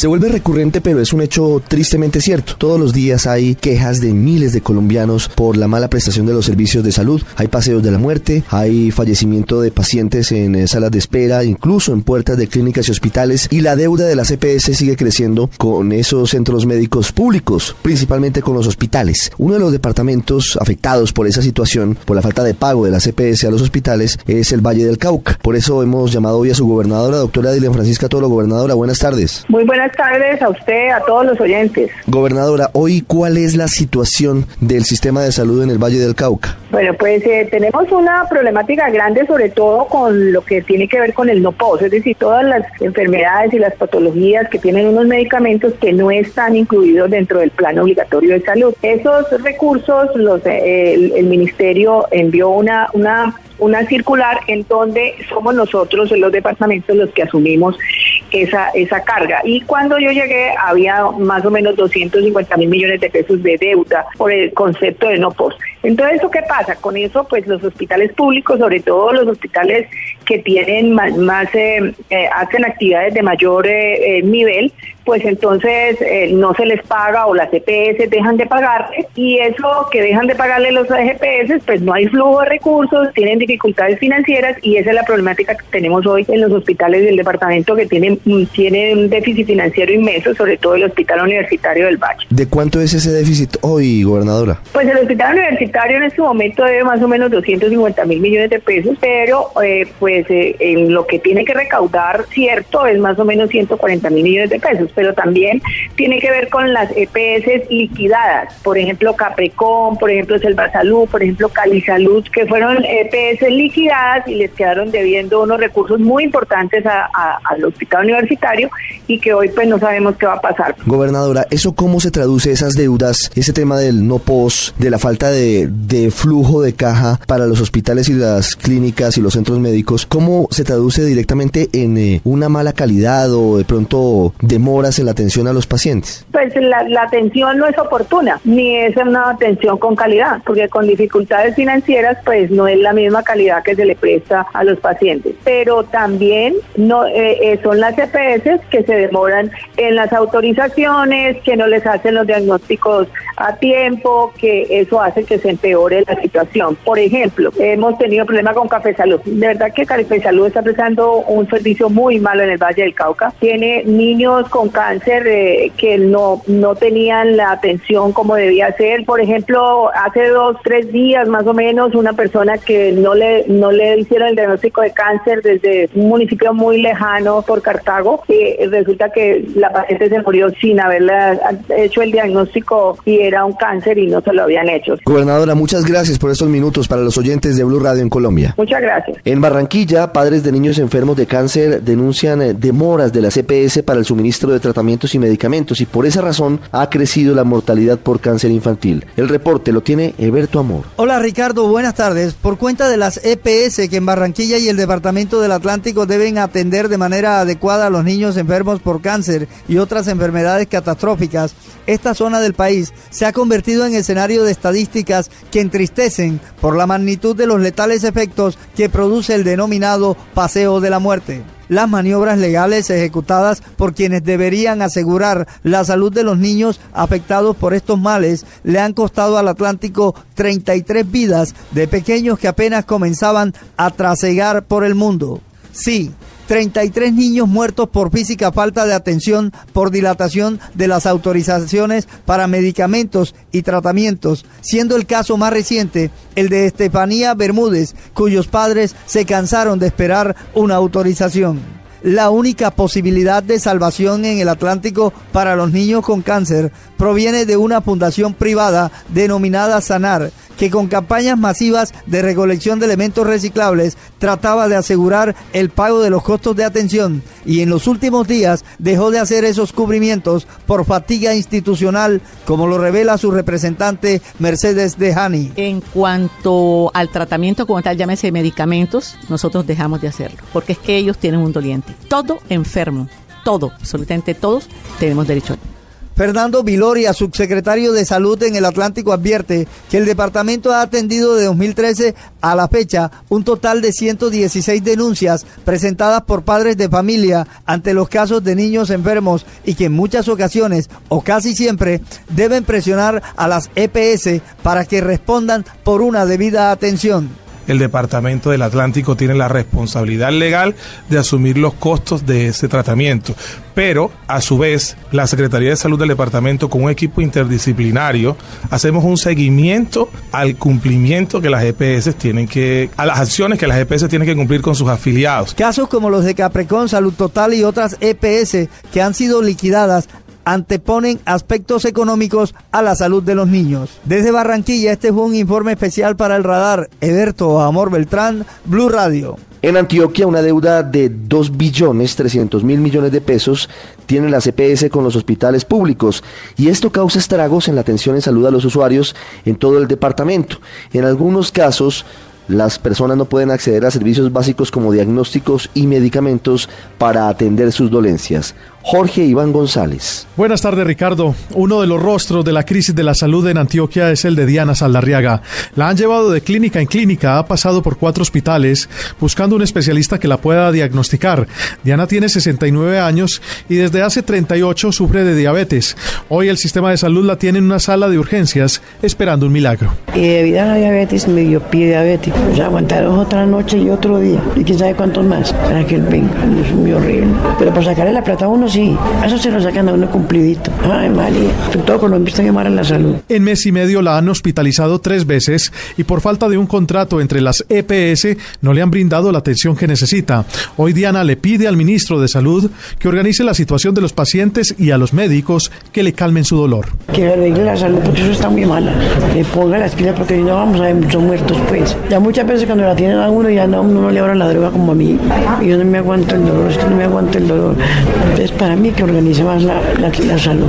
Se vuelve recurrente, pero es un hecho tristemente cierto. Todos los días hay quejas de miles de colombianos por la mala prestación de los servicios de salud. Hay paseos de la muerte, hay fallecimiento de pacientes en eh, salas de espera, incluso en puertas de clínicas y hospitales. Y la deuda de la CPS sigue creciendo con esos centros médicos públicos, principalmente con los hospitales. Uno de los departamentos afectados por esa situación, por la falta de pago de la CPS a los hospitales, es el Valle del Cauca. Por eso hemos llamado hoy a su gobernadora, doctora Dilen Francisca Toro. Gobernadora, buenas tardes. Buenas tardes a usted, a todos los oyentes. Gobernadora, hoy, ¿cuál es la situación del sistema de salud en el Valle del Cauca? Bueno, pues eh, tenemos una problemática grande, sobre todo con lo que tiene que ver con el no POS, es decir, todas las enfermedades y las patologías que tienen unos medicamentos que no están incluidos dentro del plan obligatorio de salud. Esos recursos, los, eh, el, el ministerio envió una, una una circular en donde somos nosotros, los departamentos, los que asumimos esa, esa carga. Y cuando yo llegué había más o menos 250 mil millones de pesos de deuda por el concepto de no post. Entonces, ¿eso qué pasa? Con eso, pues los hospitales públicos, sobre todo los hospitales que tienen más, más eh, eh, hacen actividades de mayor eh, eh nivel, pues entonces eh, no se les paga o las EPS dejan de pagarle y eso que dejan de pagarle los EPS, pues no hay flujo de recursos, tienen dificultades financieras y esa es la problemática que tenemos hoy en los hospitales del departamento que tienen, tienen un déficit financiero inmenso, sobre todo el Hospital Universitario del Valle. ¿De cuánto es ese déficit hoy, gobernadora? Pues el Hospital Universitario en este momento debe más o menos 250 mil millones de pesos, pero eh, pues eh, en lo que tiene que recaudar, cierto, es más o menos 140 mil millones de pesos pero también tiene que ver con las EPS liquidadas, por ejemplo Caprecom, por ejemplo Selva Salud, por ejemplo Cali Salud, que fueron EPS liquidadas y les quedaron debiendo unos recursos muy importantes al hospital universitario y que hoy pues no sabemos qué va a pasar. Gobernadora, ¿eso cómo se traduce esas deudas, ese tema del no pos, de la falta de, de flujo de caja para los hospitales y las clínicas y los centros médicos? ¿Cómo se traduce directamente en eh, una mala calidad o de pronto demora en la atención a los pacientes? Pues la, atención no es oportuna, ni es una atención con calidad, porque con dificultades financieras pues no es la misma calidad que se le presta a los pacientes. Pero también no eh, eh, son las EPS que se demoran en las autorizaciones, que no les hacen los diagnósticos a tiempo, que eso hace que se empeore la situación. Por ejemplo, hemos tenido problemas con Café Salud. De verdad que Café Salud está prestando un servicio muy malo en el Valle del Cauca. Tiene niños con cáncer eh, que no, no tenían la atención como debía ser. Por ejemplo, hace dos, tres días más o menos, una persona que no le, no le hicieron el diagnóstico de cáncer desde un municipio muy lejano por Cartago, y resulta que la paciente se murió sin haberle hecho el diagnóstico y era un cáncer y no se lo habían hecho. Gobernadora, muchas gracias por estos minutos para los oyentes de Blue Radio en Colombia. Muchas gracias. En Barranquilla, padres de niños enfermos de cáncer denuncian eh, demoras de la CPS para el suministro de tratamientos y medicamentos y por esa razón ha crecido la mortalidad por cáncer infantil. El reporte lo tiene Eberto Amor. Hola Ricardo, buenas tardes. Por cuenta de las EPS que en Barranquilla y el Departamento del Atlántico deben atender de manera adecuada a los niños enfermos por cáncer y otras enfermedades catastróficas, esta zona del país se ha convertido en escenario de estadísticas que entristecen por la magnitud de los letales efectos que produce el denominado paseo de la muerte las maniobras legales ejecutadas por quienes deberían asegurar la salud de los niños afectados por estos males le han costado al Atlántico 33 vidas de pequeños que apenas comenzaban a trasegar por el mundo. Sí, 33 niños muertos por física falta de atención por dilatación de las autorizaciones para medicamentos y tratamientos, siendo el caso más reciente el de Estefanía Bermúdez, cuyos padres se cansaron de esperar una autorización. La única posibilidad de salvación en el Atlántico para los niños con cáncer proviene de una fundación privada denominada Sanar, que con campañas masivas de recolección de elementos reciclables trataba de asegurar el pago de los costos de atención y en los últimos días dejó de hacer esos cubrimientos por fatiga institucional, como lo revela su representante Mercedes Dejani. En cuanto al tratamiento como tal, llámese medicamentos, nosotros dejamos de hacerlo, porque es que ellos tienen un doliente. Todo enfermo, todo, absolutamente todos tenemos derecho. Fernando Viloria, subsecretario de Salud en el Atlántico, advierte que el departamento ha atendido de 2013 a la fecha un total de 116 denuncias presentadas por padres de familia ante los casos de niños enfermos y que en muchas ocasiones o casi siempre deben presionar a las EPS para que respondan por una debida atención el Departamento del Atlántico tiene la responsabilidad legal de asumir los costos de ese tratamiento. Pero, a su vez, la Secretaría de Salud del Departamento, con un equipo interdisciplinario, hacemos un seguimiento al cumplimiento que las EPS tienen que, a las acciones que las EPS tienen que cumplir con sus afiliados. Casos como los de Caprecon, Salud Total y otras EPS que han sido liquidadas anteponen aspectos económicos a la salud de los niños. Desde Barranquilla, este fue un informe especial para el radar. Eberto Amor Beltrán, Blue Radio. En Antioquia, una deuda de 2 billones 300 mil millones de pesos tiene la CPS con los hospitales públicos y esto causa estragos en la atención en salud a los usuarios en todo el departamento. En algunos casos, las personas no pueden acceder a servicios básicos como diagnósticos y medicamentos para atender sus dolencias. Jorge Iván González. Buenas tardes, Ricardo. Uno de los rostros de la crisis de la salud en Antioquia es el de Diana Saldarriaga. La han llevado de clínica en clínica, ha pasado por cuatro hospitales buscando un especialista que la pueda diagnosticar. Diana tiene 69 años y desde hace 38 sufre de diabetes. Hoy el sistema de salud la tiene en una sala de urgencias esperando un milagro. Y debido a la diabetes me dio pie diabético. Ya aguantaron otra noche y otro día. Y quién sabe cuántos más para que él venga. Es muy horrible. Pero por sacarle la plata a uno sí, eso se lo sacan a uno cumplidito. Ay, María, todo con lo visto llamar a la salud. En mes y medio la han hospitalizado tres veces y por falta de un contrato entre las EPS no le han brindado la atención que necesita. Hoy Diana le pide al ministro de Salud que organice la situación de los pacientes y a los médicos que le calmen su dolor. Que arregle la salud porque eso está muy mala. Que ponga las pilas porque si no vamos a ver muchos muertos pues. Ya muchas veces cuando la tienen a uno ya no, uno no le abra la droga como a mí. Y yo no me aguanto el dolor, es que no me aguanto el dolor. Entonces para mí que organice más la, la, salud.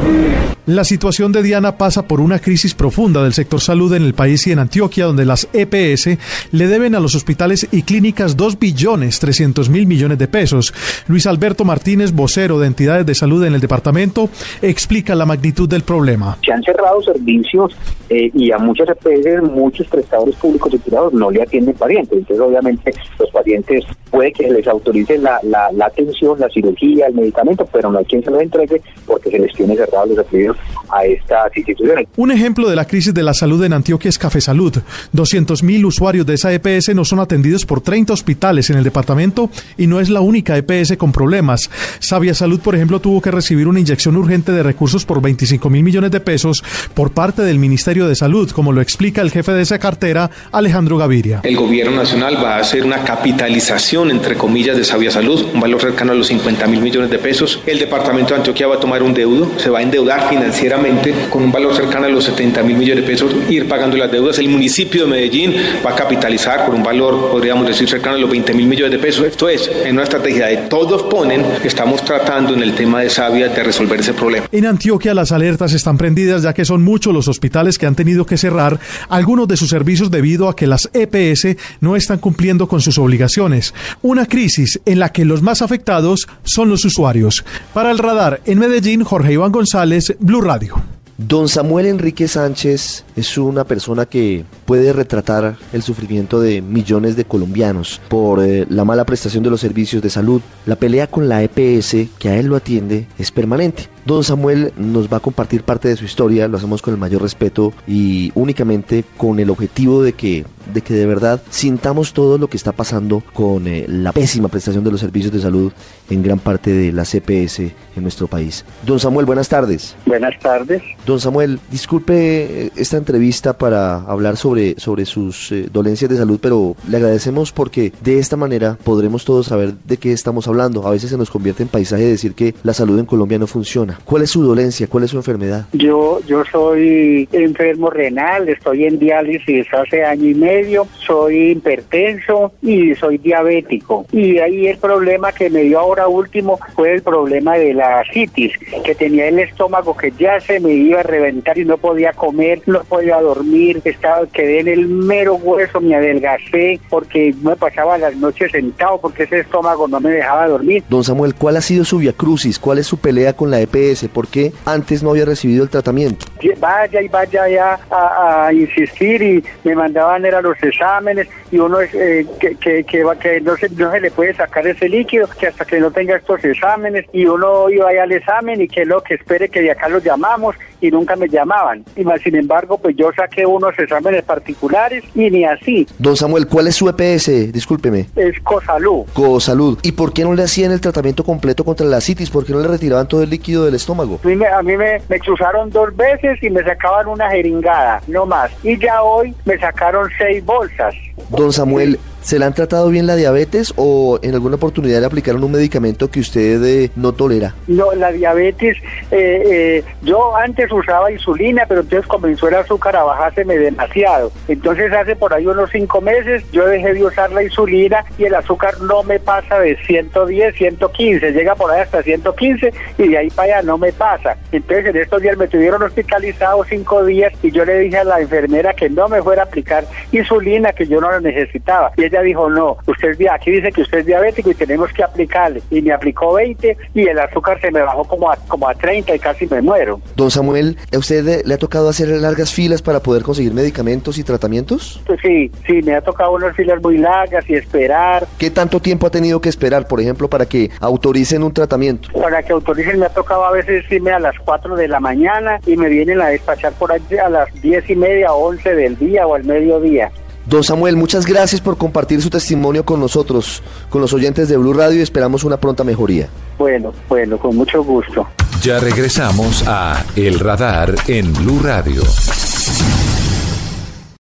La situación de Diana pasa por una crisis profunda del sector salud en el país y en Antioquia, donde las EPS le deben a los hospitales y clínicas 2 billones 300 mil millones de pesos. Luis Alberto Martínez, vocero de entidades de salud en el departamento, explica la magnitud del problema. Se han cerrado servicios eh, y a muchas EPS, muchos prestadores públicos y privados no le atienden pacientes. Entonces, obviamente, los pacientes puede que les autoricen la, la, la atención, la cirugía, el medicamento, pero no hay quien se los entregue porque se les tiene cerrados los afiliados a estas instituciones. Un ejemplo de la crisis de la salud en Antioquia es Café Salud. 200.000 usuarios de esa EPS no son atendidos por 30 hospitales en el departamento y no es la única EPS con problemas. Sabia Salud, por ejemplo, tuvo que recibir una inyección urgente de recursos por 25 mil millones de pesos por parte del Ministerio de Salud, como lo explica el jefe de esa cartera, Alejandro Gaviria. El gobierno nacional va a hacer una capitalización, entre comillas, de Sabia Salud, un valor cercano a los 50 mil millones de pesos. El departamento de Antioquia va a tomar un deudo, se va a endeudar financieramente con un valor cercano a los 70 mil millones de pesos, ir pagando las deudas. El municipio de Medellín va a capitalizar por un valor, podríamos decir, cercano a los 20 mil millones de pesos. Esto es, en una estrategia de todos ponen, estamos tratando en el tema de Sabia de resolver ese problema. En Antioquia las alertas están prendidas ya que son muchos los hospitales que han tenido que cerrar algunos de sus servicios debido a que las EPS no están cumpliendo con sus obligaciones. Una crisis en la que los más afectados son los usuarios. Para el radar, en Medellín, Jorge Iván González, Blue Radio. Don Samuel Enrique Sánchez es una persona que puede retratar el sufrimiento de millones de colombianos por eh, la mala prestación de los servicios de salud. La pelea con la EPS que a él lo atiende es permanente. Don Samuel nos va a compartir parte de su historia, lo hacemos con el mayor respeto y únicamente con el objetivo de que de que de verdad sintamos todo lo que está pasando con eh, la pésima prestación de los servicios de salud en gran parte de la CPS en nuestro país. Don Samuel, buenas tardes. Buenas tardes. Don Samuel, disculpe eh, esta entrevista para hablar sobre, sobre sus eh, dolencias de salud, pero le agradecemos porque de esta manera podremos todos saber de qué estamos hablando. A veces se nos convierte en paisaje decir que la salud en Colombia no funciona. ¿Cuál es su dolencia? ¿Cuál es su enfermedad? Yo, yo soy enfermo renal, estoy en diálisis hace año y medio, soy hipertenso y soy diabético. Y ahí el problema que me dio ahora último fue el problema de la citis, que tenía el estómago que ya se me iba a reventar y no podía comer, no podía dormir, estaba, quedé en el mero hueso, me adelgacé porque me pasaba las noches sentado porque ese estómago no me dejaba dormir. Don Samuel, ¿cuál ha sido su via crucis? ¿Cuál es su pelea con la EPS? ¿Por qué antes no había recibido el tratamiento? Vaya y vaya ya a, insistir y me mandaban era los exámenes y uno eh, que, que, que, que no, se, no se le puede sacar ese líquido, que hasta que no tenga estos exámenes y uno iba allá al examen y que lo que espere que de acá los llamamos y nunca me llamaban. Y más, sin embargo, pues yo saqué unos exámenes particulares y ni así. Don Samuel, ¿cuál es su EPS? Discúlpeme. Es Cosalud. Cosalud. ¿Y por qué no le hacían el tratamiento completo contra la citis? ¿Por qué no le retiraban todo el líquido del estómago? A mí me, a mí me, me cruzaron dos veces y me sacaban una jeringada, no más. Y ya hoy me sacaron seis bolsas. Don Samuel, ¿Se le han tratado bien la diabetes o en alguna oportunidad le aplicaron un medicamento que usted eh, no tolera? No, la diabetes, eh, eh, yo antes usaba insulina, pero entonces comenzó el azúcar a bajárseme demasiado. Entonces hace por ahí unos cinco meses yo dejé de usar la insulina y el azúcar no me pasa de 110, 115, llega por ahí hasta 115 y de ahí para allá no me pasa. Entonces en estos días me tuvieron hospitalizado cinco días y yo le dije a la enfermera que no me fuera a aplicar insulina, que yo no la necesitaba. Y ella dijo, no, usted aquí dice que usted es diabético y tenemos que aplicarle. Y me aplicó 20 y el azúcar se me bajó como a, como a 30 y casi me muero. Don Samuel, ¿a usted le ha tocado hacer largas filas para poder conseguir medicamentos y tratamientos? Pues sí, sí, me ha tocado unas filas muy largas y esperar. ¿Qué tanto tiempo ha tenido que esperar, por ejemplo, para que autoricen un tratamiento? Para que autoricen me ha tocado a veces irme a las 4 de la mañana y me vienen a despachar por allí a las 10 y media o 11 del día o al mediodía. Don Samuel, muchas gracias por compartir su testimonio con nosotros, con los oyentes de Blue Radio y esperamos una pronta mejoría. Bueno, bueno, con mucho gusto. Ya regresamos a El Radar en Blue Radio.